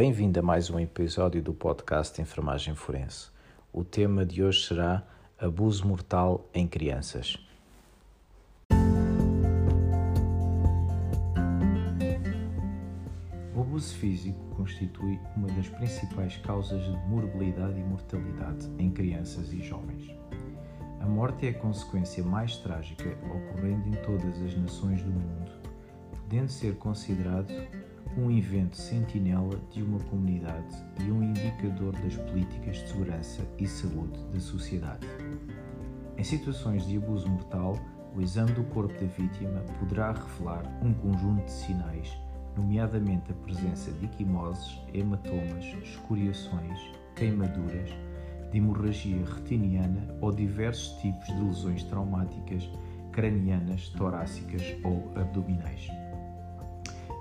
bem-vindo a mais um episódio do podcast Enfermagem Forense. O tema de hoje será Abuso Mortal em Crianças. O abuso físico constitui uma das principais causas de morbilidade e mortalidade em crianças e jovens. A morte é a consequência mais trágica ocorrendo em todas as nações do mundo, podendo ser considerado um evento sentinela de uma comunidade e um indicador das políticas de segurança e saúde da sociedade. Em situações de abuso mortal, o exame do corpo da vítima poderá revelar um conjunto de sinais, nomeadamente a presença de equimoses, hematomas, escoriações, queimaduras, de hemorragia retiniana ou diversos tipos de lesões traumáticas cranianas, torácicas ou abdominais.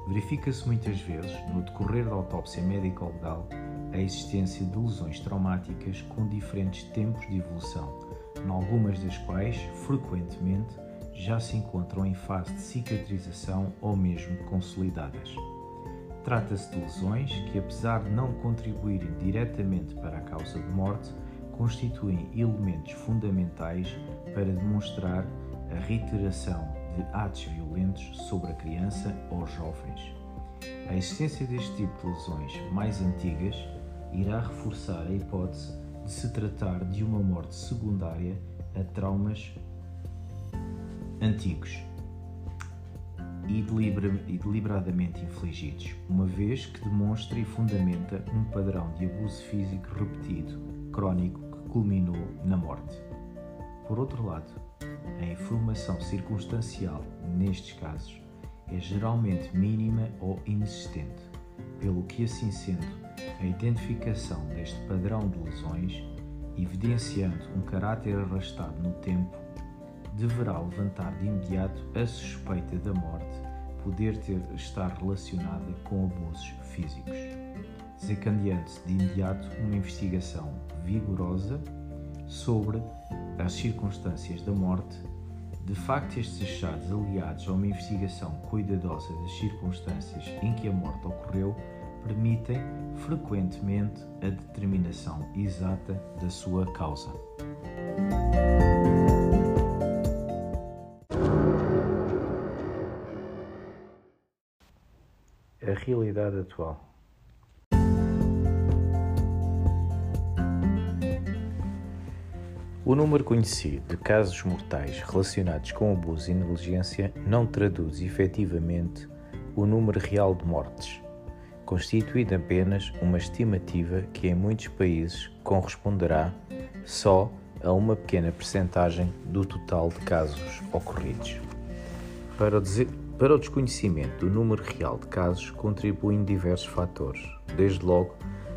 Verifica-se muitas vezes, no decorrer da autópsia médico-legal, a existência de lesões traumáticas com diferentes tempos de evolução, em algumas das quais, frequentemente, já se encontram em fase de cicatrização ou mesmo consolidadas. Trata-se de lesões que, apesar de não contribuírem diretamente para a causa de morte, constituem elementos fundamentais para demonstrar a reiteração de atos violentos sobre a criança ou jovens. A existência deste tipo de lesões mais antigas irá reforçar a hipótese de se tratar de uma morte secundária a traumas antigos e, deliberadamente infligidos, uma vez que demonstra e fundamenta um padrão de abuso físico repetido, crónico, que culminou na morte. Por outro lado, a informação circunstancial nestes casos é geralmente mínima ou inexistente, pelo que, assim sendo, a identificação deste padrão de lesões, evidenciando um caráter arrastado no tempo, deverá levantar de imediato a suspeita da morte poder ter, estar relacionada com abusos físicos, desencadeando-se de imediato uma investigação vigorosa sobre as circunstâncias da morte, de facto estes achados aliados a uma investigação cuidadosa das circunstâncias em que a morte ocorreu permitem frequentemente a determinação exata da sua causa. A realidade atual. O número conhecido de casos mortais relacionados com abuso e negligência não traduz efetivamente o número real de mortes, constituindo apenas uma estimativa que em muitos países corresponderá só a uma pequena percentagem do total de casos ocorridos. Para o, para o desconhecimento do número real de casos contribuem diversos fatores, desde logo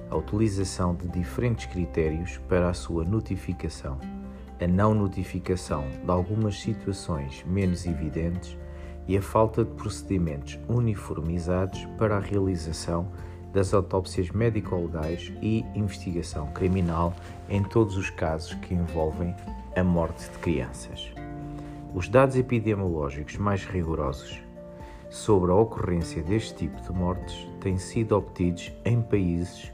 a utilização de diferentes critérios para a sua notificação a não notificação de algumas situações menos evidentes e a falta de procedimentos uniformizados para a realização das autópsias médico-legais e investigação criminal em todos os casos que envolvem a morte de crianças. Os dados epidemiológicos mais rigorosos sobre a ocorrência deste tipo de mortes têm sido obtidos em países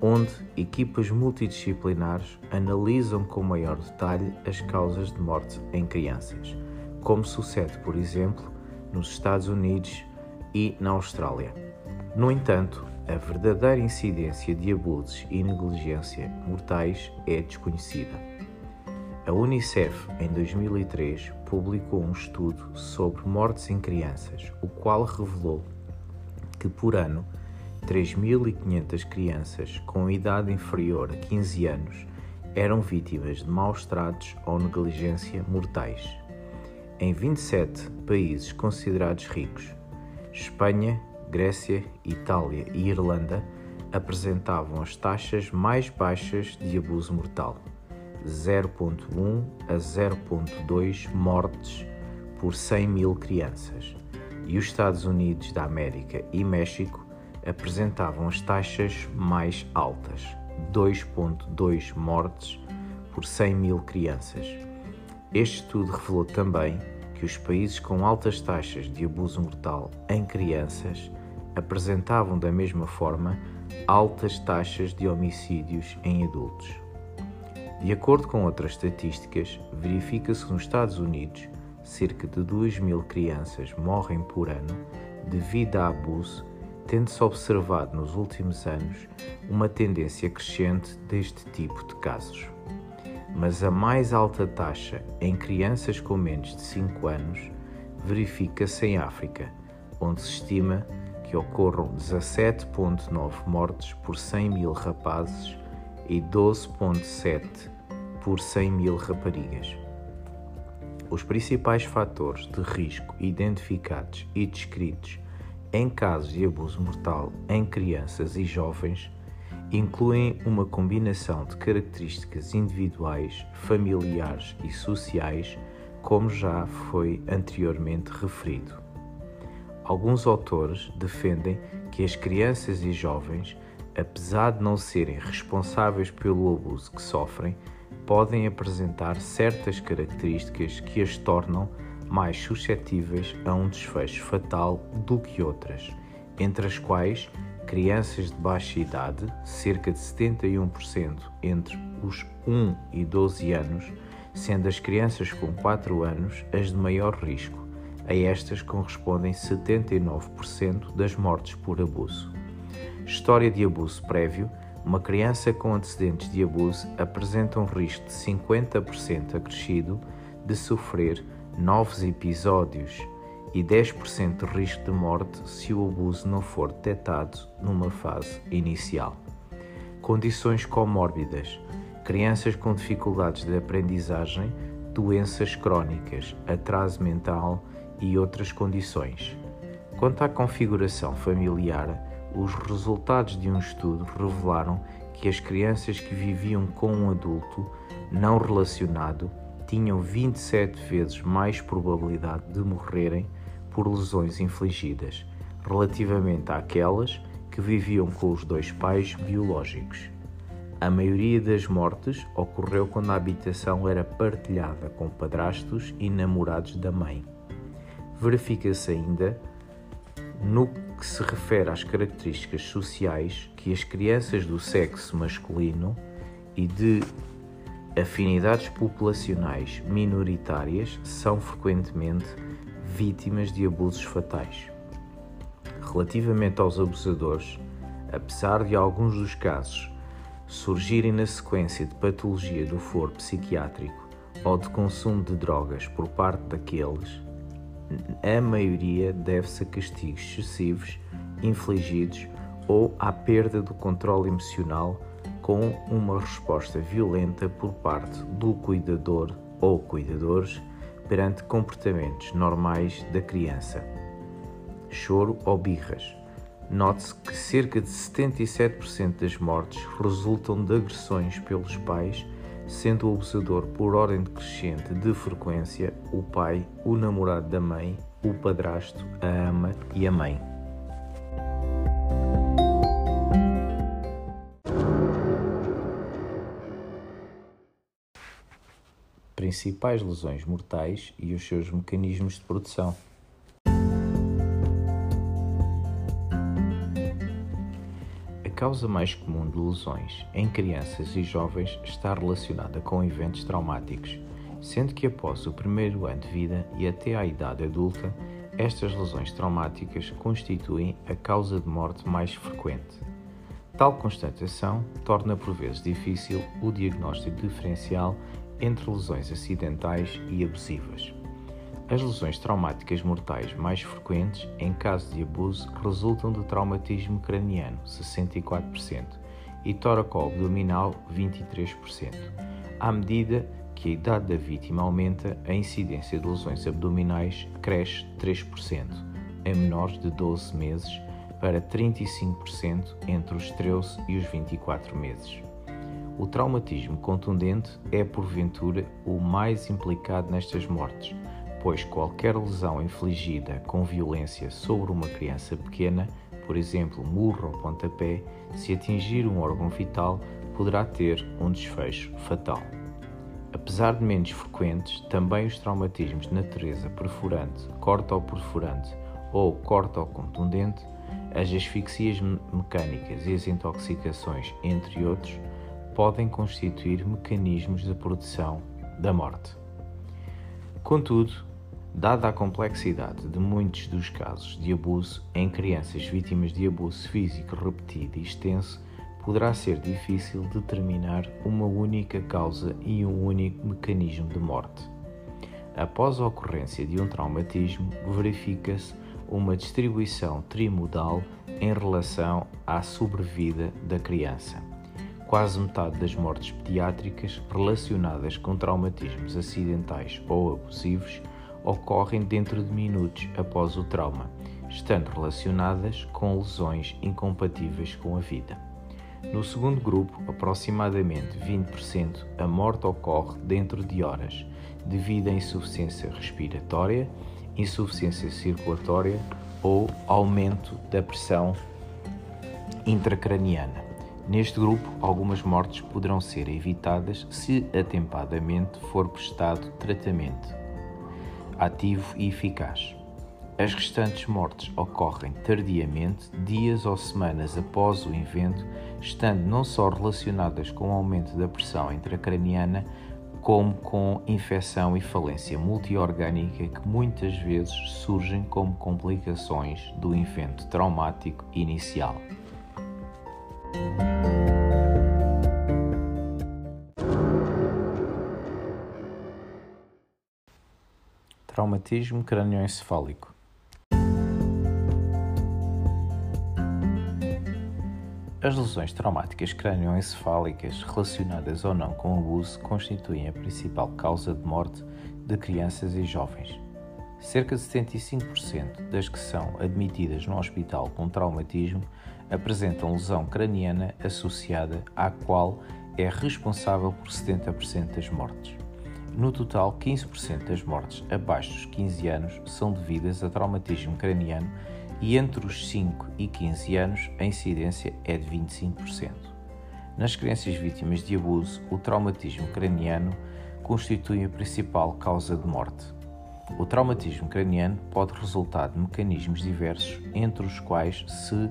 onde equipas multidisciplinares analisam com maior detalhe as causas de morte em crianças, como sucede, por exemplo, nos Estados Unidos e na Austrália. No entanto, a verdadeira incidência de abusos e negligência mortais é desconhecida. A Unicef, em 2003, publicou um estudo sobre mortes em crianças, o qual revelou que, por ano, 3.500 crianças com idade inferior a 15 anos eram vítimas de maus tratos ou negligência mortais. Em 27 países considerados ricos, Espanha, Grécia, Itália e Irlanda apresentavam as taxas mais baixas de abuso mortal, 0.1 a 0.2 mortes por 100 mil crianças, e os Estados Unidos da América e México apresentavam as taxas mais altas, 2,2 mortes por 100 mil crianças. Este estudo revelou também que os países com altas taxas de abuso mortal em crianças apresentavam da mesma forma altas taxas de homicídios em adultos. De acordo com outras estatísticas, verifica-se que nos Estados Unidos cerca de 2 mil crianças morrem por ano devido a abuso, tendo-se observado nos últimos anos uma tendência crescente deste tipo de casos. Mas a mais alta taxa em crianças com menos de 5 anos verifica-se em África, onde se estima que ocorram 17,9 mortes por 100 mil rapazes e 12,7 por 100 mil raparigas. Os principais fatores de risco identificados e descritos em casos de abuso mortal em crianças e jovens incluem uma combinação de características individuais, familiares e sociais, como já foi anteriormente referido. Alguns autores defendem que as crianças e jovens, apesar de não serem responsáveis pelo abuso que sofrem, podem apresentar certas características que as tornam mais suscetíveis a um desfecho fatal do que outras, entre as quais crianças de baixa idade, cerca de 71% entre os 1 e 12 anos, sendo as crianças com 4 anos as de maior risco. A estas correspondem 79% das mortes por abuso. História de abuso prévio: uma criança com antecedentes de abuso apresenta um risco de 50% acrescido de sofrer novos episódios e 10% de risco de morte se o abuso não for detectado numa fase inicial. Condições comórbidas: crianças com dificuldades de aprendizagem, doenças crónicas, atraso mental e outras condições. Quanto à configuração familiar, os resultados de um estudo revelaram que as crianças que viviam com um adulto não relacionado tinham 27 vezes mais probabilidade de morrerem por lesões infligidas, relativamente àquelas que viviam com os dois pais biológicos. A maioria das mortes ocorreu quando a habitação era partilhada com padrastos e namorados da mãe. Verifica-se ainda, no que se refere às características sociais, que as crianças do sexo masculino e de afinidades populacionais minoritárias são frequentemente vítimas de abusos fatais. Relativamente aos abusadores, apesar de alguns dos casos surgirem na sequência de patologia do foro psiquiátrico ou de consumo de drogas por parte daqueles, a maioria deve-se a castigos excessivos infligidos ou à perda do controle emocional com uma resposta violenta por parte do cuidador ou cuidadores perante comportamentos normais da criança. Choro ou birras. Note-se que cerca de 77% das mortes resultam de agressões pelos pais, sendo o abusador por ordem decrescente de frequência o pai, o namorado da mãe, o padrasto, a ama e a mãe. Principais lesões mortais e os seus mecanismos de produção. A causa mais comum de lesões em crianças e jovens está relacionada com eventos traumáticos, sendo que após o primeiro ano de vida e até à idade adulta, estas lesões traumáticas constituem a causa de morte mais frequente. Tal constatação torna por vezes difícil o diagnóstico diferencial entre lesões acidentais e abusivas. As lesões traumáticas mortais mais frequentes, em caso de abuso, resultam do traumatismo craniano, 64%, e tóraco-abdominal, 23%. À medida que a idade da vítima aumenta, a incidência de lesões abdominais cresce 3%, em menores de 12 meses, para 35% entre os 13 e os 24 meses. O traumatismo contundente é, porventura, o mais implicado nestas mortes, pois qualquer lesão infligida com violência sobre uma criança pequena, por exemplo, murro ou pontapé, se atingir um órgão vital, poderá ter um desfecho fatal. Apesar de menos frequentes, também os traumatismos de natureza perfurante, corto-perfurante ou corto-contundente As asfixias mecânicas e as intoxicações, entre outros, podem constituir mecanismos de produção da morte. Contudo, dada a complexidade de muitos dos casos de abuso em crianças vítimas de abuso físico repetido e extenso, poderá ser difícil determinar uma única causa e um único mecanismo de morte. Após a ocorrência de um traumatismo, verifica-se uma distribuição trimodal em relação à sobrevida da criança. Quase metade das mortes pediátricas relacionadas com traumatismos acidentais ou abusivos ocorrem dentro de minutos após o trauma, estando relacionadas com lesões incompatíveis com a vida. No segundo grupo, aproximadamente 20%, a morte ocorre dentro de horas, devido à insuficiência respiratória insuficiência circulatória ou aumento da pressão intracraniana. Neste grupo, algumas mortes poderão ser evitadas se atempadamente for prestado tratamento ativo e eficaz. As restantes mortes ocorrem tardiamente, dias ou semanas após o evento, estando não só relacionadas com o aumento da pressão intracraniana, como com infecção e falência multiorgânica que muitas vezes surgem como complicações do evento traumático inicial. Traumatismo crânioencefálico As lesões traumáticas crânioencefálicas relacionadas ou não com o abuso constituem a principal causa de morte de crianças e jovens. Cerca de 75% das que são admitidas no hospital com traumatismo apresentam lesão craniana associada à qual é responsável por 70% das mortes. No total, 15% das mortes abaixo dos 15 anos são devidas a traumatismo craniano e entre os 5 e 15 anos a incidência é de 25%. Nas crianças vítimas de abuso, o traumatismo craniano constitui a principal causa de morte. O traumatismo craniano pode resultar de mecanismos diversos, entre os quais se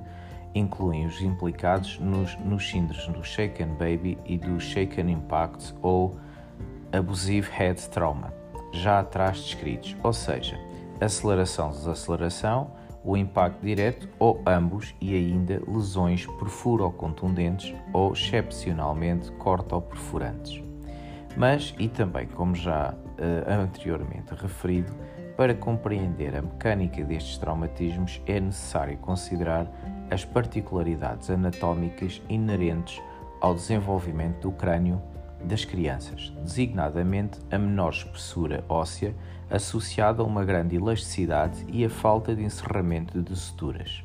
incluem os implicados nos, nos síndromes do Shaken Baby e do Shaken Impact ou Abusive Head Trauma, já atrás descritos, ou seja, aceleração-desaceleração, o impacto direto ou ambos e ainda lesões perfuro-contundentes ou excepcionalmente corto-perfurantes. Mas, e também como já uh, anteriormente referido, para compreender a mecânica destes traumatismos é necessário considerar as particularidades anatómicas inerentes ao desenvolvimento do crânio das crianças, designadamente a menor espessura óssea associada a uma grande elasticidade e a falta de encerramento de suturas.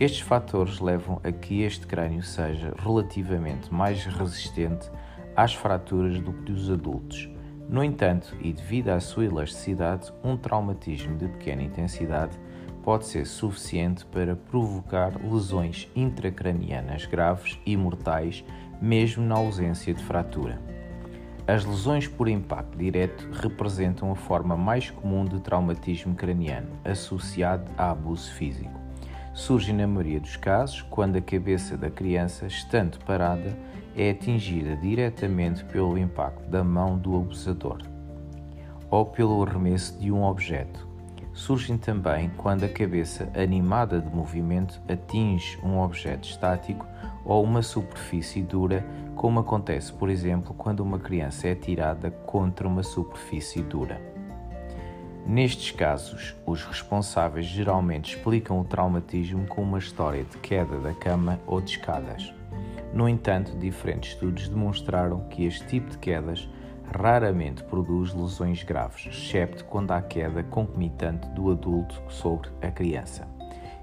Estes fatores levam a que este crânio seja relativamente mais resistente às fraturas do que dos adultos. No entanto, e devido à sua elasticidade, um traumatismo de pequena intensidade pode ser suficiente para provocar lesões intracranianas graves e mortais, mesmo na ausência de fratura. As lesões por impacto direto representam a forma mais comum de traumatismo craniano associado a abuso físico. Surgem na maioria dos casos quando a cabeça da criança, estando parada, é atingida diretamente pelo impacto da mão do abusador ou pelo arremesso de um objeto. Surgem também quando a cabeça, animada de movimento, atinge um objeto estático ou uma superfície dura, como acontece, por exemplo, quando uma criança é tirada contra uma superfície dura. Nestes casos, os responsáveis geralmente explicam o traumatismo com uma história de queda da cama ou de escadas. No entanto, diferentes estudos demonstraram que este tipo de quedas raramente produz lesões graves, excepto quando há queda concomitante do adulto sobre a criança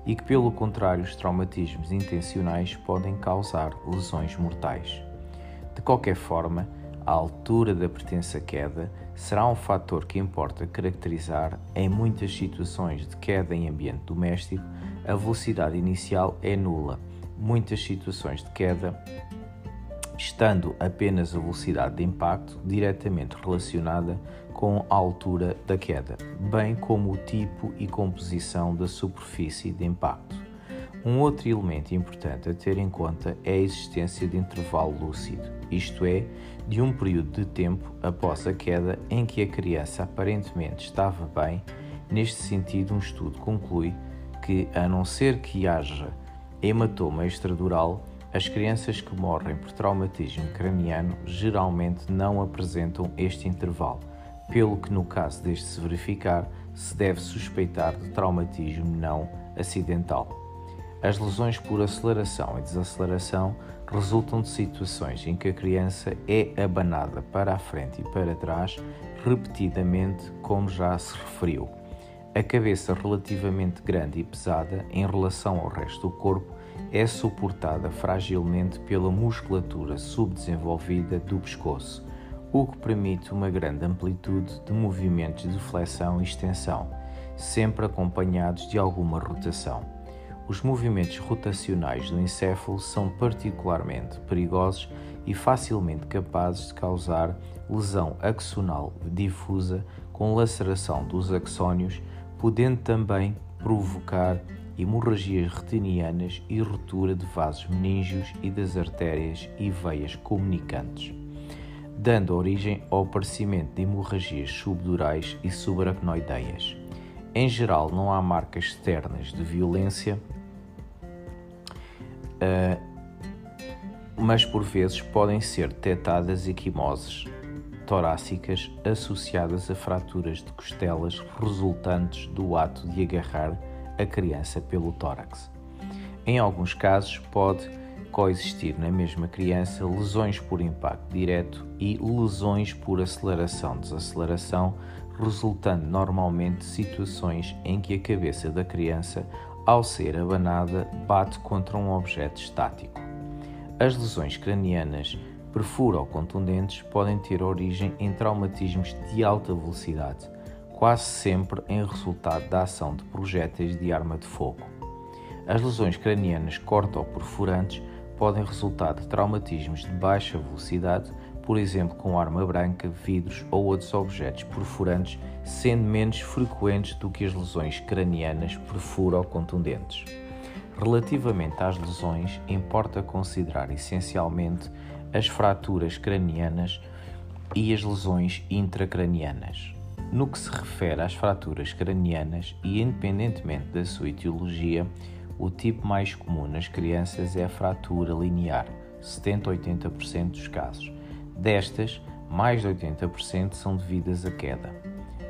e que, pelo contrário, os traumatismos intencionais podem causar lesões mortais. De qualquer forma, a altura da pertença queda será um fator que importa caracterizar em muitas situações de queda em ambiente doméstico. A velocidade inicial é nula. Muitas situações de queda estando apenas a velocidade de impacto diretamente relacionada com a altura da queda, bem como o tipo e composição da superfície de impacto. Um outro elemento importante a ter em conta é a existência de intervalo lúcido, isto é, de um período de tempo após a queda em que a criança aparentemente estava bem. Neste sentido, um estudo conclui que, a não ser que haja hematoma extradural, as crianças que morrem por traumatismo craniano geralmente não apresentam este intervalo, pelo que, no caso deste se verificar, se deve suspeitar de traumatismo não acidental. As lesões por aceleração e desaceleração resultam de situações em que a criança é abanada para a frente e para trás repetidamente, como já se referiu. A cabeça relativamente grande e pesada em relação ao resto do corpo é suportada fragilmente pela musculatura subdesenvolvida do pescoço, o que permite uma grande amplitude de movimentos de flexão e extensão, sempre acompanhados de alguma rotação. Os movimentos rotacionais do encéfalo são particularmente perigosos e facilmente capazes de causar lesão axonal difusa com laceração dos axónios, podendo também provocar hemorragias retinianas e ruptura de vasos meníngeos e das artérias e veias comunicantes, dando origem ao aparecimento de hemorragias subdurais e subaracnoideias. Em geral, não há marcas externas de violência uh, mas por vezes podem ser detectadas equimoses torácicas associadas a fraturas de costelas resultantes do ato de agarrar a criança pelo tórax. Em alguns casos, pode coexistir na mesma criança lesões por impacto direto e lesões por aceleração-desaceleração, resultando normalmente situações em que a cabeça da criança ao ser abanada, bate contra um objeto estático. As lesões cranianas perfuro-contundentes podem ter origem em traumatismos de alta velocidade, quase sempre em resultado da ação de projéteis de arma de fogo. As lesões cranianas corto-perfurantes podem resultar de traumatismos de baixa velocidade, por exemplo, com arma branca, vidros ou outros objetos perfurantes, sendo menos frequentes do que as lesões cranianas perfuro-contundentes. Relativamente às lesões, importa considerar essencialmente as fraturas cranianas e as lesões intracranianas. No que se refere às fraturas cranianas, e independentemente da sua etiologia, o tipo mais comum nas crianças é a fratura linear, 70-80% dos casos Destas, mais de 80% são devidas à queda.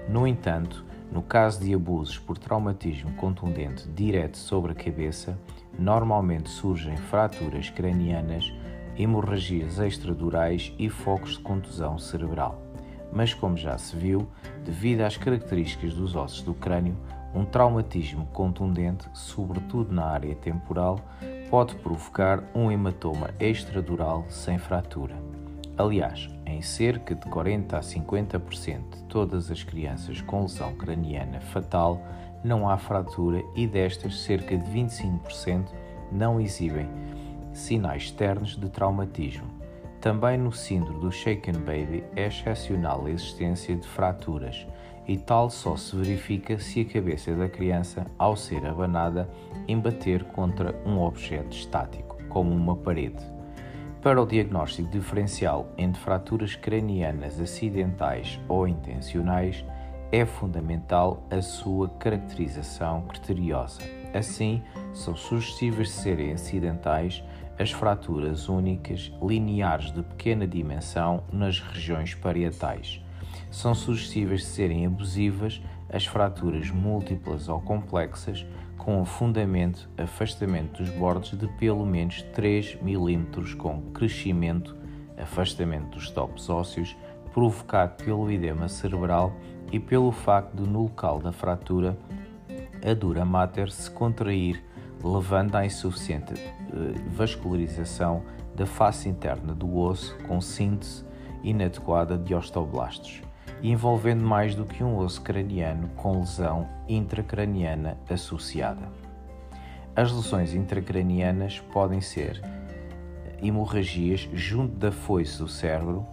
No entanto, no caso de abusos por traumatismo contundente direto sobre a cabeça, normalmente surgem fraturas cranianas, hemorragias extradurais e focos de contusão cerebral. Mas, como já se viu, devido às características dos ossos do crânio, um traumatismo contundente, sobretudo na área temporal, pode provocar um hematoma extradural sem fratura. Aliás, em cerca de 40 a 50% de todas as crianças com lesão craniana fatal não há fratura e destas cerca de 25% não exibem sinais externos de traumatismo. Também no síndrome do shaken baby é excepcional a existência de fraturas e tal só se verifica se a cabeça da criança, ao ser abanada, embater contra um objeto estático, como uma parede. Para o diagnóstico diferencial entre fraturas cranianas acidentais ou intencionais, é fundamental a sua caracterização criteriosa. Assim, são suscetíveis de serem acidentais as fraturas únicas lineares de pequena dimensão nas regiões parietais. São suscetíveis de serem abusivas as fraturas múltiplas ou complexas com afundamento, afastamento dos bordes de pelo menos 3 mm com crescimento, afastamento dos topos ósseos provocado pelo edema cerebral e pelo facto de no local da fratura a dura mater se contrair, levando à insuficiente eh, vascularização da face interna do osso com síntese inadequada de osteoblastos envolvendo mais do que um osso craniano com lesão intracraniana associada. As lesões intracranianas podem ser hemorragias junto da foice do cérebro,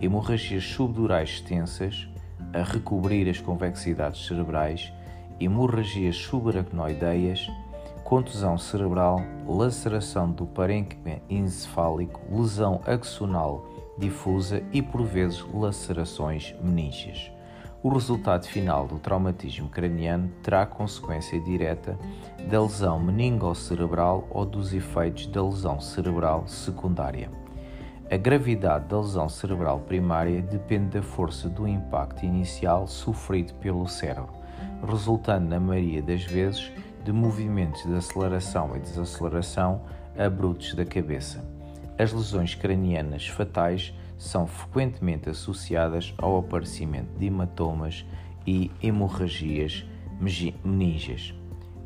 hemorragias subdurais extensas, a recobrir as convexidades cerebrais, hemorragias subaracnoideias, contusão cerebral, laceração do parênquima encefálico, lesão axonal difusa e, por vezes, lacerações meníngeas. O resultado final do traumatismo craniano terá consequência direta da lesão meningocerebral ou dos efeitos da lesão cerebral secundária. A gravidade da lesão cerebral primária depende da força do impacto inicial sofrido pelo cérebro, resultando, na maioria das vezes, de movimentos de aceleração e desaceleração abruptos da cabeça. As lesões cranianas fatais são frequentemente associadas ao aparecimento de hematomas e hemorragias meninges.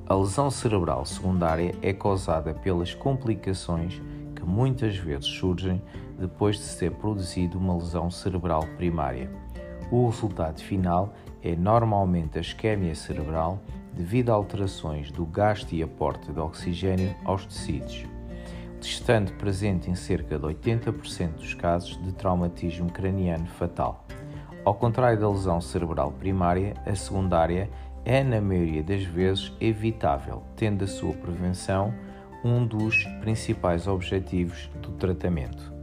A lesão cerebral secundária é causada pelas complicações que muitas vezes surgem depois de se ter produzido uma lesão cerebral primária. O resultado final é normalmente a isquemia cerebral devido a alterações do gasto e aporte de oxigênio aos tecidos estando presente em cerca de 80% dos casos de traumatismo craniano fatal. Ao contrário da lesão cerebral primária, a secundária é, na maioria das vezes, evitável, tendo a sua prevenção um dos principais objetivos do tratamento.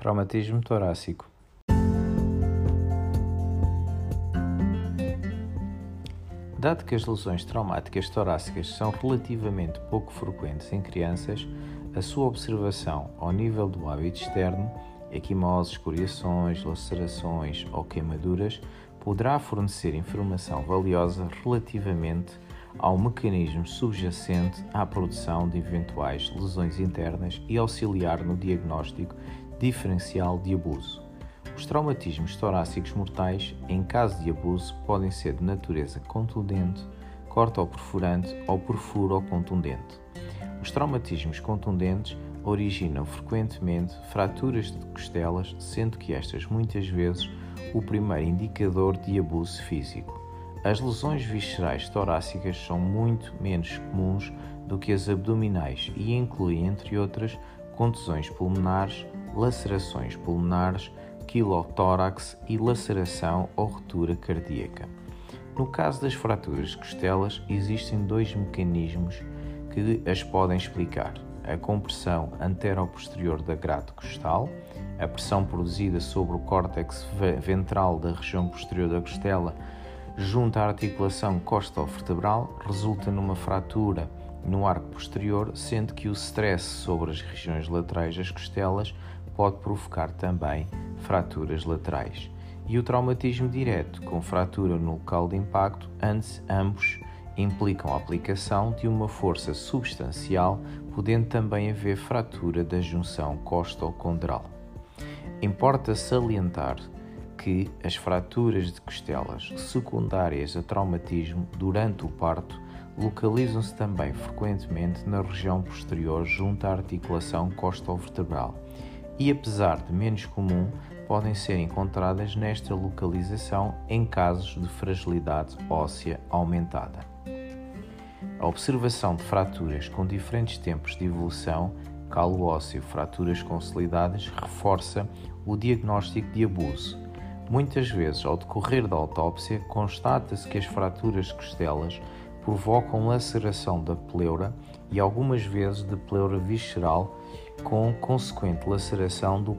Traumatismo torácico. Dado que as lesões traumáticas torácicas são relativamente pouco frequentes em crianças, a sua observação ao nível do hábito externo, equimoses, escoriações, lacerações ou queimaduras, poderá fornecer informação valiosa relativamente ao mecanismo subjacente à produção de eventuais lesões internas e auxiliar no diagnóstico diferencial de abuso. Os traumatismos torácicos mortais, em caso de abuso, podem ser de natureza contundente, corta ou perfurante ou perfuro ou contundente. Os traumatismos contundentes originam frequentemente fraturas de costelas, sendo que estas muitas vezes o primeiro indicador de abuso físico. As lesões viscerais torácicas são muito menos comuns do que as abdominais e incluem, entre outras, contusões pulmonares, lacerações pulmonares, quilotórax e laceração ou ruptura cardíaca. No caso das fraturas de costelas, existem dois mecanismos que as podem explicar: a compressão antero-posterior da grade costal, a pressão produzida sobre o córtex ventral da região posterior da costela junto à articulação costovertebral resulta numa fratura no arco posterior, sendo que o stress sobre as regiões laterais das costelas pode provocar também fraturas laterais. E o traumatismo direto, com fratura no local de impacto, antes ambos implicam a aplicação de uma força substancial, podendo também haver fratura da junção costocondral. Importa salientar que as fraturas de costelas secundárias a traumatismo durante o parto localizam-se também frequentemente na região posterior junto à articulação costovertebral e, apesar de menos comum, podem ser encontradas nesta localização em casos de fragilidade óssea aumentada. A observação de fraturas com diferentes tempos de evolução, calo ósseo, fraturas consolidadas, reforça o diagnóstico de abuso. Muitas vezes, ao decorrer da autópsia, constata-se que as fraturas costelas provocam laceração da pleura e algumas vezes de pleura visceral com consequente laceração do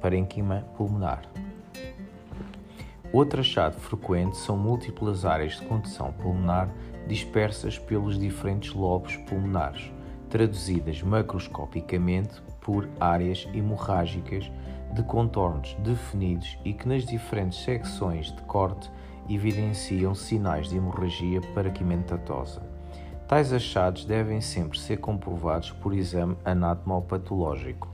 parênquima pulmonar. Outro achado frequente são múltiplas áreas de condução pulmonar dispersas pelos diferentes lobos pulmonares, traduzidas macroscopicamente por áreas hemorrágicas de contornos definidos e que nas diferentes secções de corte evidenciam sinais de hemorragia paraquimentatosa. Tais achados devem sempre ser comprovados por exame anatomopatológico.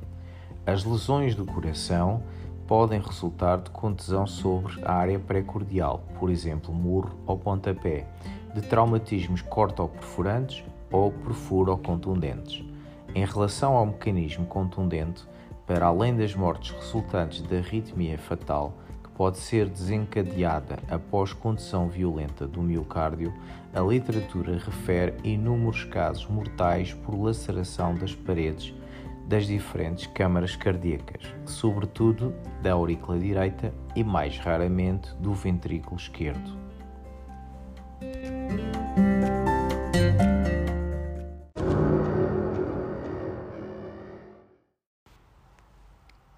As lesões do coração podem resultar de contusão sobre a área precordial, por exemplo, murro ou pontapé, de traumatismos cortoperfurantes ou perfuro-contundentes. Em relação ao mecanismo contundente, para além das mortes resultantes da arritmia fatal, pode ser desencadeada após condição violenta do miocárdio, a literatura refere inúmeros casos mortais por laceração das paredes das diferentes câmaras cardíacas, sobretudo da aurícula direita e mais raramente do ventrículo esquerdo.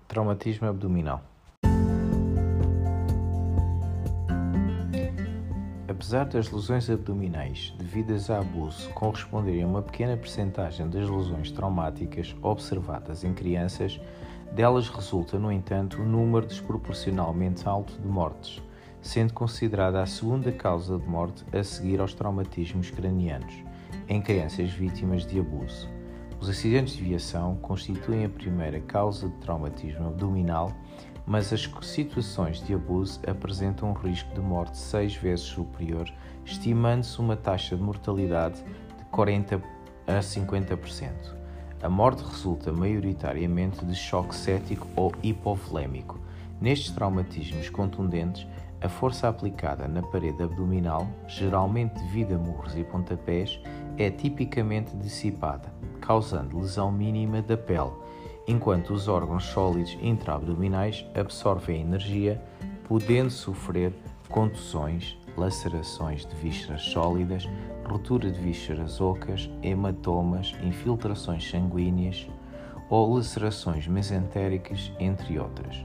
Traumatismo abdominal. Apesar das lesões abdominais devidas a abuso corresponderem a uma pequena percentagem das lesões traumáticas observadas em crianças, delas resulta, no entanto, um número desproporcionalmente alto de mortes, sendo considerada a segunda causa de morte a seguir aos traumatismos cranianos, em crianças vítimas de abuso. Os acidentes de viação constituem a primeira causa de traumatismo abdominal, mas as situações de abuso apresentam um risco de morte seis vezes superior, estimando-se uma taxa de mortalidade de 40 a 50%. A morte resulta maioritariamente de choque cético ou hipovolémico. Nestes traumatismos contundentes, a força aplicada na parede abdominal, geralmente devido a murros e pontapés, é tipicamente dissipada, causando lesão mínima da pele, enquanto os órgãos sólidos intraabdominais absorvem energia, podendo sofrer contusões, lacerações de vísceras sólidas, ruptura de vísceras ocas, hematomas, infiltrações sanguíneas ou lacerações mesentéricas, entre outras.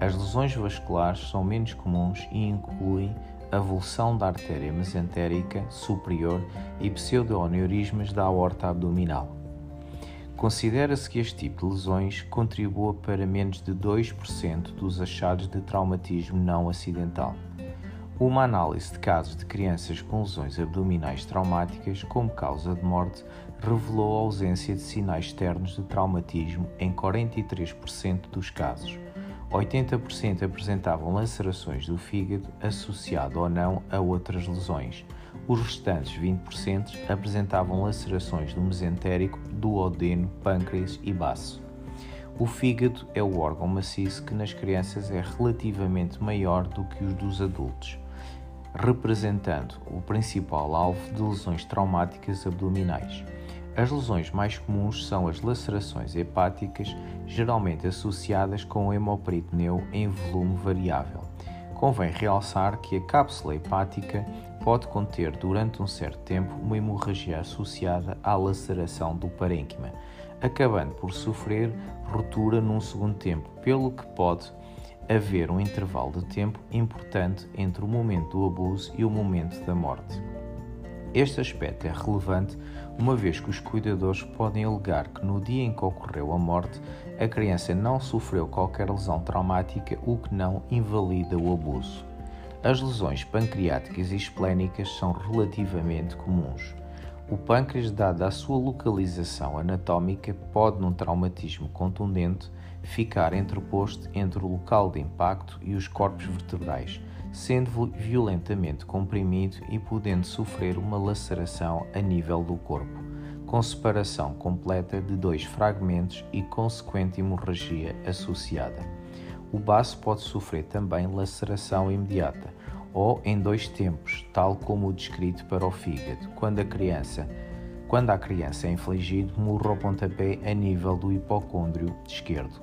As lesões vasculares são menos comuns e incluem a avulsão da artéria mesentérica superior e pseudoaneurismas da aorta abdominal. Considera-se que este tipo de lesões contribua para menos de 2% dos achados de traumatismo não acidental. Uma análise de casos de crianças com lesões abdominais traumáticas como causa de morte revelou a ausência de sinais externos de traumatismo em 43% dos casos 80% apresentavam lacerações do fígado associado ou não a outras lesões. Os restantes 20% apresentavam lacerações do mesentérico, do odeno, pâncreas e baço. O fígado é o órgão maciço que nas crianças é relativamente maior do que os dos adultos, representando o principal alvo de lesões traumáticas abdominais. As lesões mais comuns são as lacerações hepáticas, geralmente associadas com o hemoperitoneu em volume variável. Convém realçar que a cápsula hepática pode conter durante um certo tempo uma hemorragia associada à laceração do parênquima, acabando por sofrer ruptura num segundo tempo, pelo que pode haver um intervalo de tempo importante entre o momento do abuso e o momento da morte. Este aspecto é relevante uma vez que os cuidadores podem alegar que no dia em que ocorreu a morte, a criança não sofreu qualquer lesão traumática, o que não invalida o abuso. As lesões pancreáticas e esplénicas são relativamente comuns. O pâncreas, dada a sua localização anatómica, pode, num traumatismo contundente, ficar entreposto entre o local de impacto e os corpos vertebrais, sendo violentamente comprimido e podendo sofrer uma laceração a nível do corpo, com separação completa de dois fragmentos e consequente hemorragia associada. O baço pode sofrer também laceração imediata ou em dois tempos, tal como o descrito para o fígado, quando a criança quando criança é infligido murro ao pontapé a nível do hipocôndrio esquerdo.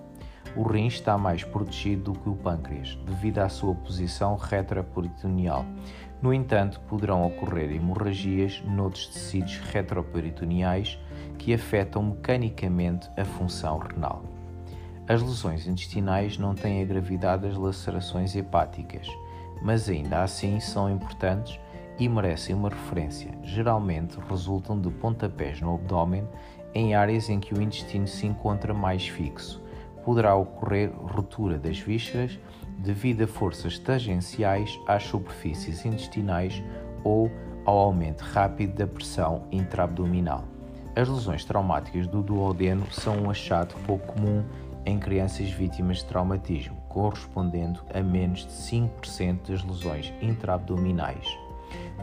O rim está mais protegido do que o pâncreas, devido à sua posição retroperitoneal. No entanto, poderão ocorrer hemorragias noutros tecidos retroperitoneais que afetam mecanicamente a função renal. As lesões intestinais não têm a gravidade das lacerações hepáticas, mas ainda assim são importantes e merecem uma referência. Geralmente resultam de pontapés no abdômen em áreas em que o intestino se encontra mais fixo poderá ocorrer ruptura das vísceras devido a forças tangenciais às superfícies intestinais ou ao aumento rápido da pressão intraabdominal. As lesões traumáticas do duodeno são um achado pouco comum em crianças vítimas de traumatismo, correspondendo a menos de 5% das lesões intraabdominais.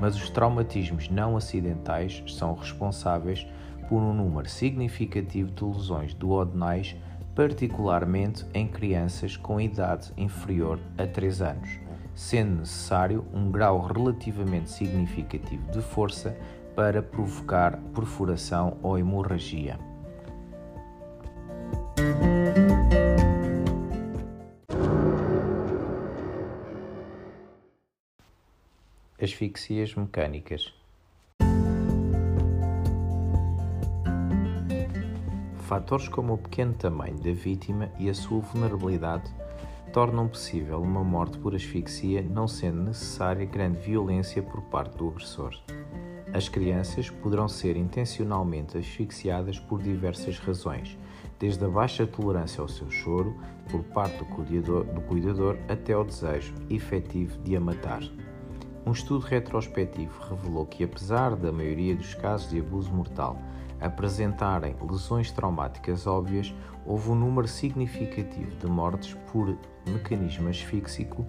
Mas os traumatismos não acidentais são responsáveis por um número significativo de lesões duodenais particularmente em crianças com idade inferior a 3 anos, sendo necessário um grau relativamente significativo de força para provocar perfuração ou hemorragia. Asfixias mecânicas. Fatores como o pequeno tamanho da vítima e a sua vulnerabilidade tornam possível uma morte por asfixia, não sendo necessária grande violência por parte do agressor. As crianças poderão ser intencionalmente asfixiadas por diversas razões, desde a baixa tolerância ao seu choro por parte do cuidador, do cuidador até ao desejo efetivo de a matar. Um estudo retrospectivo revelou que, apesar da maioria dos casos de abuso mortal apresentarem lesões traumáticas óbvias, houve um número significativo de mortes por mecanismo asfíxico,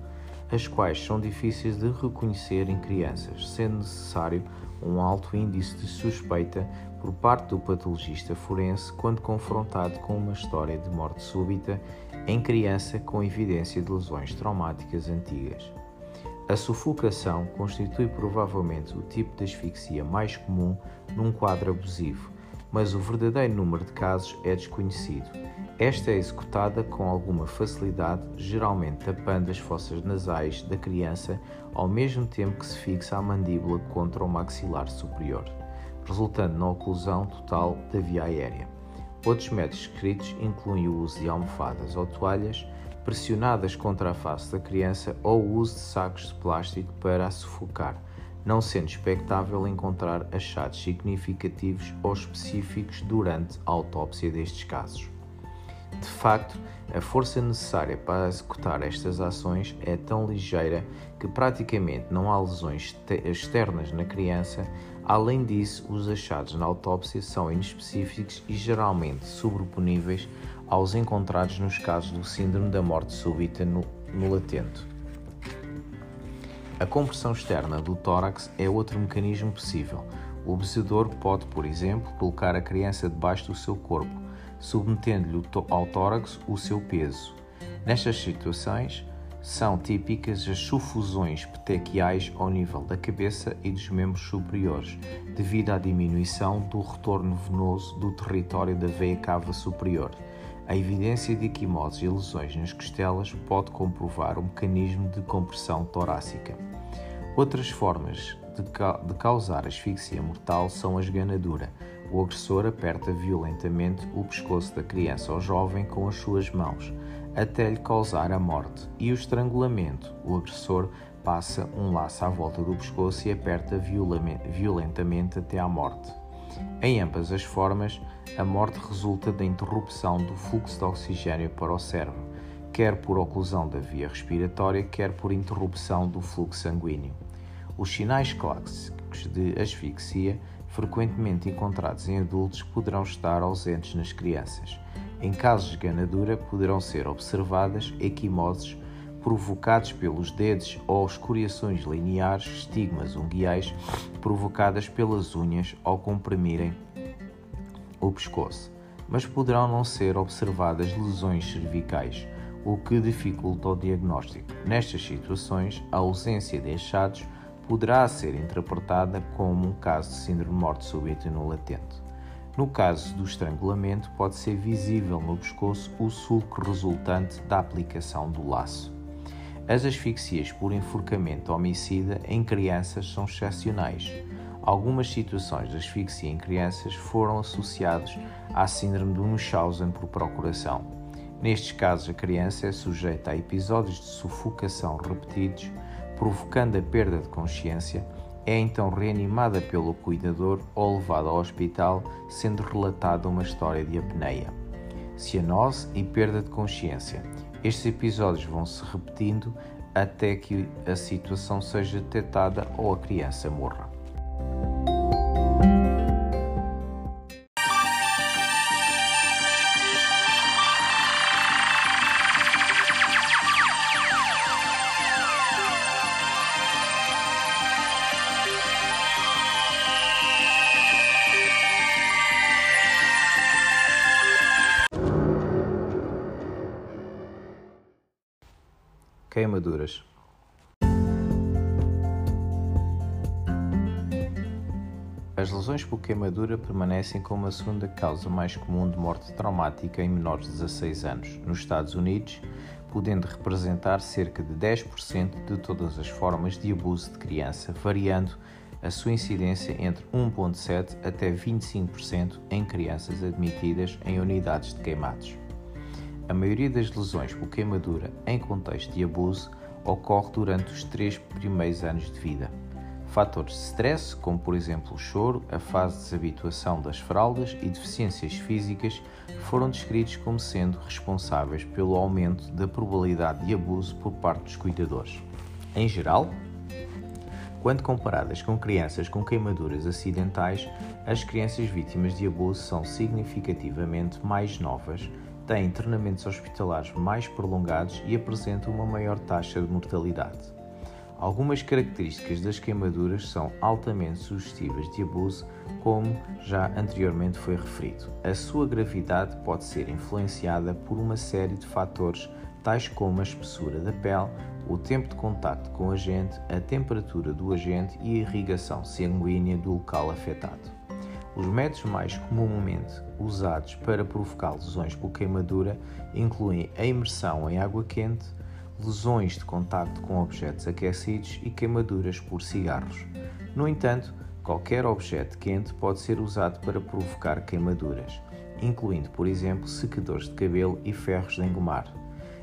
as quais são difíceis de reconhecer em crianças, sendo necessário um alto índice de suspeita por parte do patologista forense quando confrontado com uma história de morte súbita em criança com evidência de lesões traumáticas antigas. A sufocação constitui provavelmente o tipo de asfixia mais comum num quadro abusivo, mas o verdadeiro número de casos é desconhecido. Esta é executada com alguma facilidade, geralmente tapando as fossas nasais da criança ao mesmo tempo que se fixa a mandíbula contra o maxilar superior, resultando na oclusão total da via aérea. Outros métodos escritos incluem o uso de almofadas ou toalhas pressionadas contra a face da criança ou o uso de sacos de plástico para a sufocar não sendo expectável encontrar achados significativos ou específicos durante a autópsia destes casos. De facto, a força necessária para executar estas ações é tão ligeira que praticamente não há lesões externas na criança. Além disso, os achados na autópsia são inespecíficos e geralmente sobreponíveis aos encontrados nos casos do síndrome da morte súbita no, no latente. A compressão externa do tórax é outro mecanismo possível. O obsedor pode, por exemplo, colocar a criança debaixo do seu corpo, submetendo-lhe ao tórax o seu peso. Nestas situações, são típicas as sufusões petequiais ao nível da cabeça e dos membros superiores, devido à diminuição do retorno venoso do território da veia cava superior. A evidência de equimoses e lesões nas costelas pode comprovar o mecanismo de compressão torácica. Outras formas de, ca de causar asfixia mortal são a esganadura. O agressor aperta violentamente o pescoço da criança ou jovem com as suas mãos, até lhe causar a morte, e o estrangulamento. O agressor passa um laço à volta do pescoço e aperta violentamente até à morte. Em ambas as formas, a morte resulta da interrupção do fluxo de oxigênio para o cérebro, quer por oclusão da via respiratória, quer por interrupção do fluxo sanguíneo. Os sinais clássicos de asfixia, frequentemente encontrados em adultos, poderão estar ausentes nas crianças. Em casos de ganadura, poderão ser observadas equimoses provocados pelos dedos ou escoriações lineares, estigmas unguiais provocadas pelas unhas ao comprimirem o pescoço, mas poderão não ser observadas lesões cervicais, o que dificulta o diagnóstico. Nestas situações, a ausência de achados poderá ser interpretada como um caso de síndrome de morte súbita no latente. No caso do estrangulamento, pode ser visível no pescoço o sulco resultante da aplicação do laço. As asfixias por enforcamento homicida em crianças são excepcionais. Algumas situações de asfixia em crianças foram associadas à síndrome de Munchausen por procuração. Nestes casos, a criança é sujeita a episódios de sufocação repetidos, provocando a perda de consciência, é então reanimada pelo cuidador ou levada ao hospital, sendo relatada uma história de apneia. Cianose e perda de consciência estes episódios vão se repetindo até que a situação seja detectada ou a criança morra. Queimaduras. As lesões por queimadura permanecem como a segunda causa mais comum de morte traumática em menores de 16 anos. Nos Estados Unidos, podendo representar cerca de 10% de todas as formas de abuso de criança, variando a sua incidência entre 1,7% até 25% em crianças admitidas em unidades de queimados. A maioria das lesões por queimadura em contexto de abuso ocorre durante os três primeiros anos de vida. Fatores de stress, como por exemplo o choro, a fase de desabituação das fraldas e deficiências físicas, foram descritos como sendo responsáveis pelo aumento da probabilidade de abuso por parte dos cuidadores. Em geral, quando comparadas com crianças com queimaduras acidentais, as crianças vítimas de abuso são significativamente mais novas, têm treinamentos hospitalares mais prolongados e apresentam uma maior taxa de mortalidade. Algumas características das queimaduras são altamente sugestivas de abuso, como já anteriormente foi referido. A sua gravidade pode ser influenciada por uma série de fatores, tais como a espessura da pele, o tempo de contacto com o agente, a temperatura do agente e a irrigação sanguínea do local afetado. Os métodos mais comumente usados para provocar lesões por queimadura incluem a imersão em água quente, lesões de contacto com objetos aquecidos e queimaduras por cigarros. No entanto, qualquer objeto quente pode ser usado para provocar queimaduras, incluindo, por exemplo, secadores de cabelo e ferros de engomar.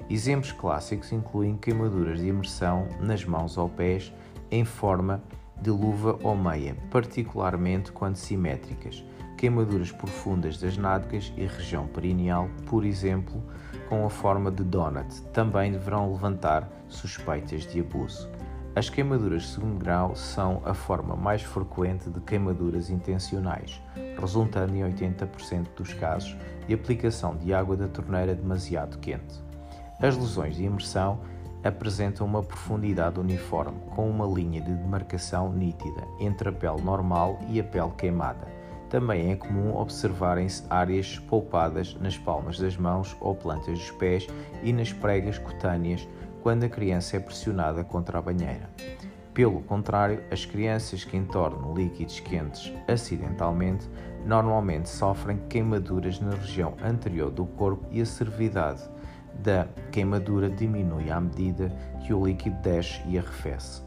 Exemplos clássicos incluem queimaduras de imersão nas mãos ou pés em forma de luva ou meia, particularmente quando simétricas, queimaduras profundas das nádegas e região perineal, por exemplo, com a forma de donut, também deverão levantar suspeitas de abuso. As queimaduras de segundo grau são a forma mais frequente de queimaduras intencionais, resultando em 80% dos casos de aplicação de água da torneira demasiado quente. As lesões de imersão apresentam uma profundidade uniforme, com uma linha de demarcação nítida entre a pele normal e a pele queimada também é comum observarem-se áreas poupadas nas palmas das mãos ou plantas dos pés e nas pregas cutâneas quando a criança é pressionada contra a banheira. Pelo contrário, as crianças que entornam líquidos quentes acidentalmente normalmente sofrem queimaduras na região anterior do corpo e a servidade da queimadura diminui à medida que o líquido desce e arrefece.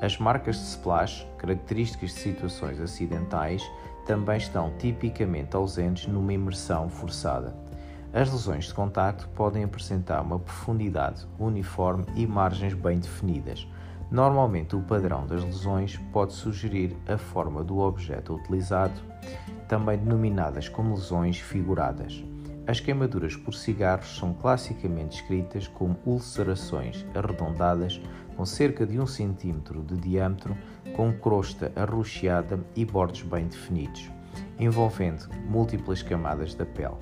As marcas de splash, características de situações acidentais, também estão tipicamente ausentes numa imersão forçada. As lesões de contacto podem apresentar uma profundidade uniforme e margens bem definidas. Normalmente, o padrão das lesões pode sugerir a forma do objeto utilizado, também denominadas como lesões figuradas. As queimaduras por cigarros são classicamente descritas como ulcerações arredondadas com cerca de um centímetro de diâmetro, com crosta arroxeada e bordes bem definidos, envolvendo múltiplas camadas da pele.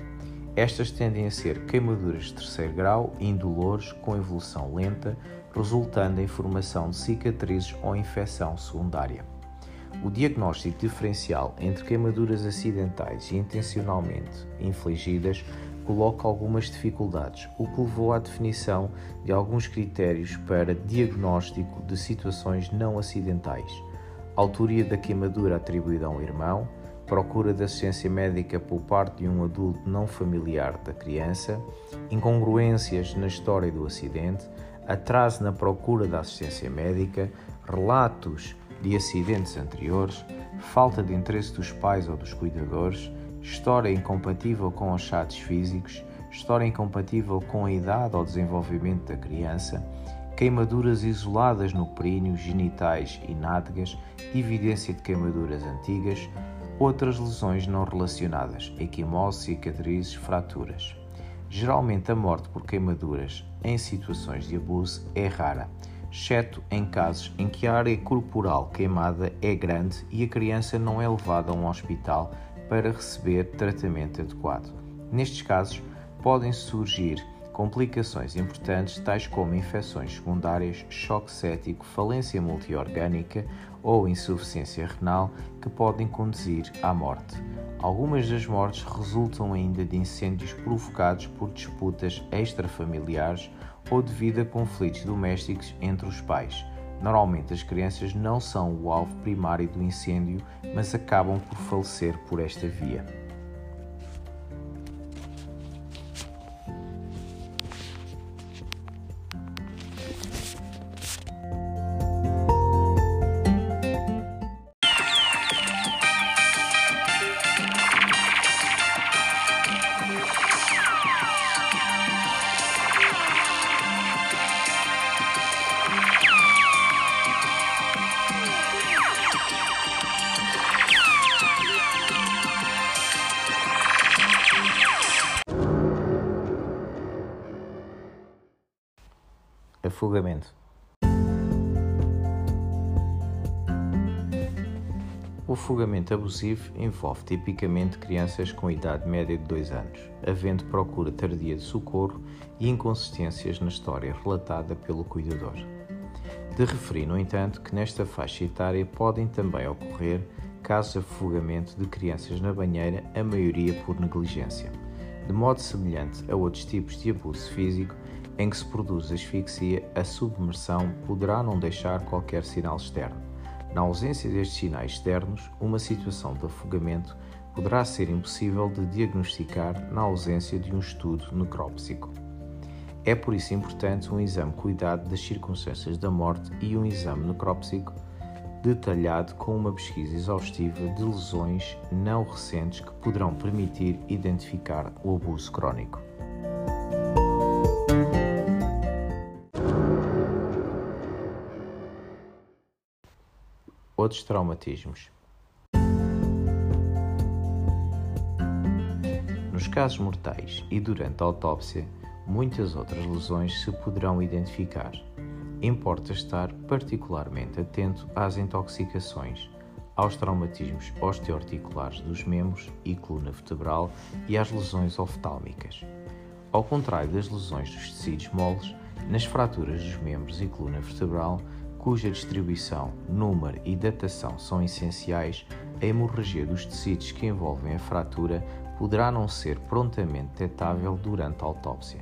Estas tendem a ser queimaduras de terceiro grau, indolores, com evolução lenta, resultando em formação de cicatrizes ou infecção secundária. O diagnóstico diferencial entre queimaduras acidentais e intencionalmente infligidas coloca algumas dificuldades, o que levou à definição de alguns critérios para diagnóstico de situações não acidentais. Autoria da queimadura atribuída a um irmão, procura de assistência médica por parte de um adulto não familiar da criança, incongruências na história do acidente, atraso na procura da assistência médica, relatos de acidentes anteriores, falta de interesse dos pais ou dos cuidadores, história incompatível com os chatos físicos, história incompatível com a idade ou desenvolvimento da criança, queimaduras isoladas no períneo, genitais e nádegas, evidência de queimaduras antigas, outras lesões não relacionadas, equimose, cicatrizes, fraturas. Geralmente a morte por queimaduras em situações de abuso é rara, exceto em casos em que a área corporal queimada é grande e a criança não é levada a um hospital para receber tratamento adequado. Nestes casos, podem surgir complicações importantes tais como infecções secundárias, choque cético, falência multiorgânica ou insuficiência renal que podem conduzir à morte. Algumas das mortes resultam ainda de incêndios provocados por disputas extrafamiliares ou devido a conflitos domésticos entre os pais. Normalmente as crianças não são o alvo primário do incêndio, mas acabam por falecer por esta via. O afogamento abusivo envolve tipicamente crianças com idade média de 2 anos, havendo procura tardia de socorro e inconsistências na história relatada pelo cuidador. De referir, no entanto, que nesta faixa etária podem também ocorrer casos de afogamento de crianças na banheira, a maioria por negligência. De modo semelhante a outros tipos de abuso físico, em que se produz asfixia, a submersão poderá não deixar qualquer sinal externo na ausência destes sinais externos, uma situação de afogamento poderá ser impossível de diagnosticar na ausência de um estudo necrópsico. É por isso importante um exame cuidado das circunstâncias da morte e um exame necrópsico detalhado com uma pesquisa exaustiva de lesões não recentes que poderão permitir identificar o abuso crónico. Outros traumatismos. Nos casos mortais e durante a autópsia, muitas outras lesões se poderão identificar. Importa estar particularmente atento às intoxicações, aos traumatismos osteoarticulares dos membros e coluna vertebral e às lesões oftálmicas. Ao contrário das lesões dos tecidos moles, nas fraturas dos membros e coluna vertebral cuja distribuição, número e datação são essenciais, a hemorragia dos tecidos que envolvem a fratura poderá não ser prontamente detectável durante a autópsia,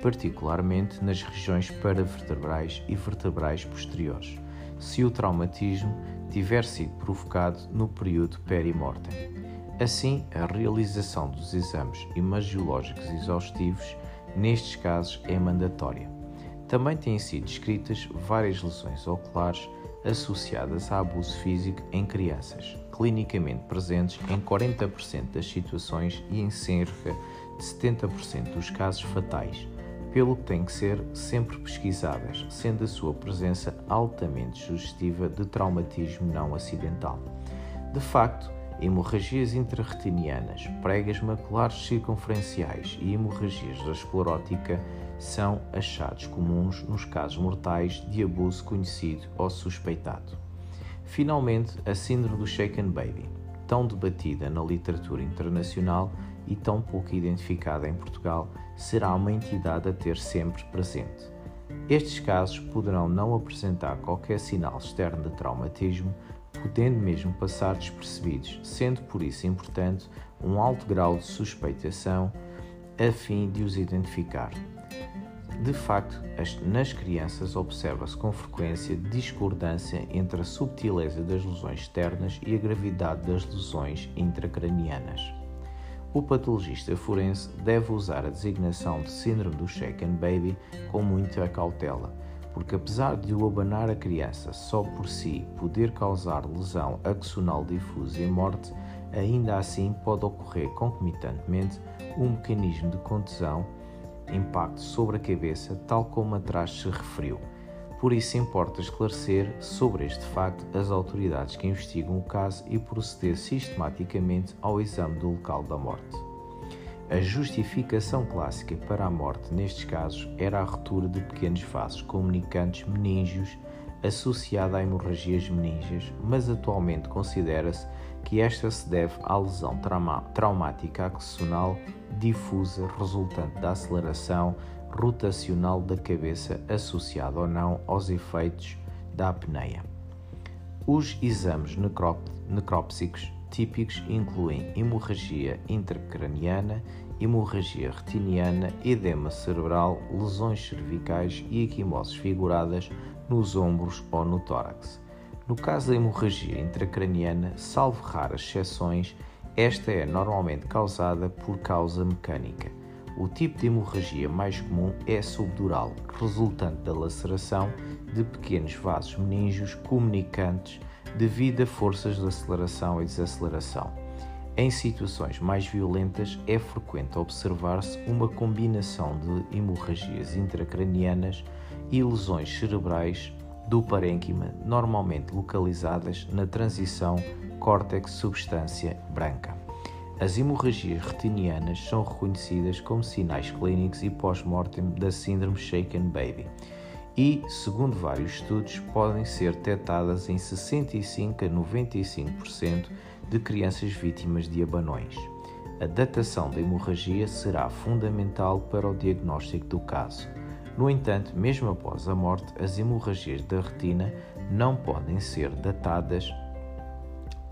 particularmente nas regiões paravertebrais e vertebrais posteriores, se o traumatismo tiver sido provocado no período perimortem. Assim, a realização dos exames imagiológicos exaustivos nestes casos é mandatória. Também têm sido descritas várias lesões oculares associadas a abuso físico em crianças, clinicamente presentes em 40% das situações e em cerca de 70% dos casos fatais, pelo que têm que ser sempre pesquisadas, sendo a sua presença altamente sugestiva de traumatismo não acidental. De facto, hemorragias intrarretinianas, pregas maculares circunferenciais e hemorragias da esclerótica são achados comuns nos casos mortais de abuso conhecido ou suspeitado. Finalmente, a síndrome do shaken baby, tão debatida na literatura internacional e tão pouco identificada em Portugal, será uma entidade a ter sempre presente. Estes casos poderão não apresentar qualquer sinal externo de traumatismo, podendo mesmo passar despercebidos, sendo por isso importante um alto grau de suspeitação a fim de os identificar. De facto, nas crianças observa-se com frequência discordância entre a subtileza das lesões externas e a gravidade das lesões intracranianas. O patologista forense deve usar a designação de síndrome do shaken baby com muita cautela, porque apesar de o abanar a criança só por si poder causar lesão axonal difusa e morte, ainda assim pode ocorrer concomitantemente um mecanismo de contusão impacto sobre a cabeça, tal como atrás se referiu. Por isso, importa esclarecer sobre este facto as autoridades que investigam o caso e proceder sistematicamente ao exame do local da morte. A justificação clássica para a morte nestes casos era a ruptura de pequenos vasos comunicantes meníngeos associada a hemorragias meninges, mas atualmente considera-se que esta se deve à lesão traumática axonal difusa resultante da aceleração rotacional da cabeça associada ou não aos efeitos da apneia. Os exames necrópsicos típicos incluem hemorragia intracraniana, hemorragia retiniana, edema cerebral, lesões cervicais e equimoses figuradas nos ombros ou no tórax. No caso da hemorragia intracraniana, salvo raras exceções, esta é normalmente causada por causa mecânica. O tipo de hemorragia mais comum é subdural, resultante da laceração de pequenos vasos meníngeos comunicantes devido a forças de aceleração e desaceleração. Em situações mais violentas, é frequente observar-se uma combinação de hemorragias intracranianas e lesões cerebrais do parênquima, normalmente localizadas na transição córtex-substância branca. As hemorragias retinianas são reconhecidas como sinais clínicos e pós-mortem da síndrome Shaken Baby e, segundo vários estudos, podem ser detectadas em 65 a 95% de crianças vítimas de abanões. A datação da hemorragia será fundamental para o diagnóstico do caso. No entanto, mesmo após a morte, as hemorragias da retina não podem ser datadas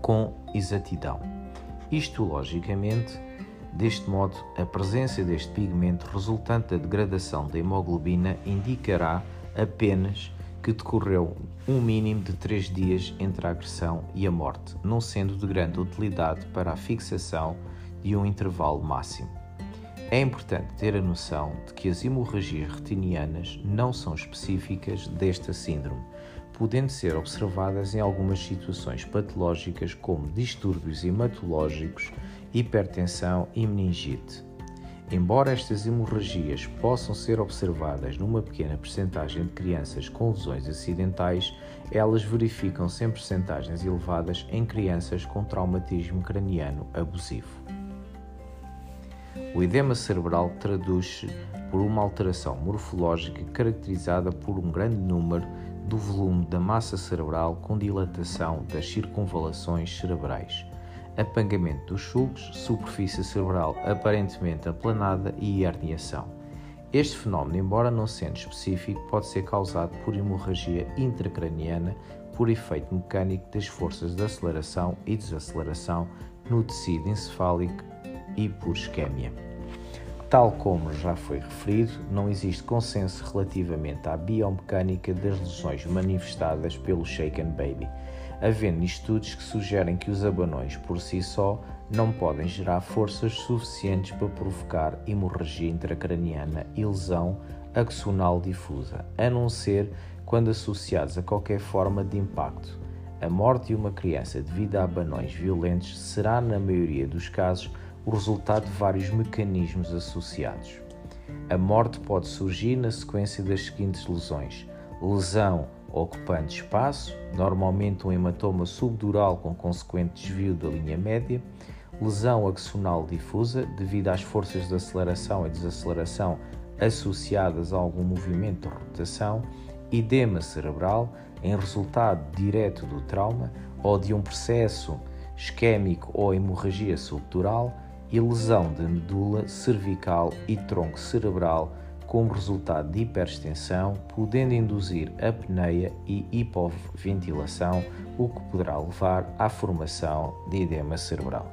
com exatidão. Isto, logicamente, deste modo, a presença deste pigmento resultante da degradação da hemoglobina indicará apenas que decorreu um mínimo de três dias entre a agressão e a morte, não sendo de grande utilidade para a fixação de um intervalo máximo. É importante ter a noção de que as hemorragias retinianas não são específicas desta síndrome, podendo ser observadas em algumas situações patológicas como distúrbios hematológicos, hipertensão e meningite. Embora estas hemorragias possam ser observadas numa pequena percentagem de crianças com lesões acidentais, elas verificam-se em percentagens elevadas em crianças com traumatismo craniano abusivo. O edema cerebral traduz-se por uma alteração morfológica caracterizada por um grande número do volume da massa cerebral com dilatação das circunvalações cerebrais apangamento dos sulcos, superfície cerebral aparentemente aplanada e herniação. Este fenómeno, embora não sendo específico, pode ser causado por hemorragia intracraniana por efeito mecânico das forças de aceleração e desaceleração no tecido encefálico e por isquémia. Tal como já foi referido, não existe consenso relativamente à biomecânica das lesões manifestadas pelo shaken baby havendo estudos que sugerem que os abanões por si só não podem gerar forças suficientes para provocar hemorragia intracraniana e lesão axonal difusa, a não ser quando associados a qualquer forma de impacto. A morte de uma criança devido a abanões violentos será, na maioria dos casos, o resultado de vários mecanismos associados. A morte pode surgir na sequência das seguintes lesões: lesão ocupando espaço, normalmente um hematoma subdural com consequente desvio da linha média, lesão axonal difusa devido às forças de aceleração e desaceleração associadas a algum movimento de rotação, edema cerebral em resultado direto do trauma ou de um processo isquémico ou hemorragia subdural e lesão de medula cervical e tronco cerebral como resultado de hiperextensão, podendo induzir apneia e hipoventilação, o que poderá levar à formação de edema cerebral.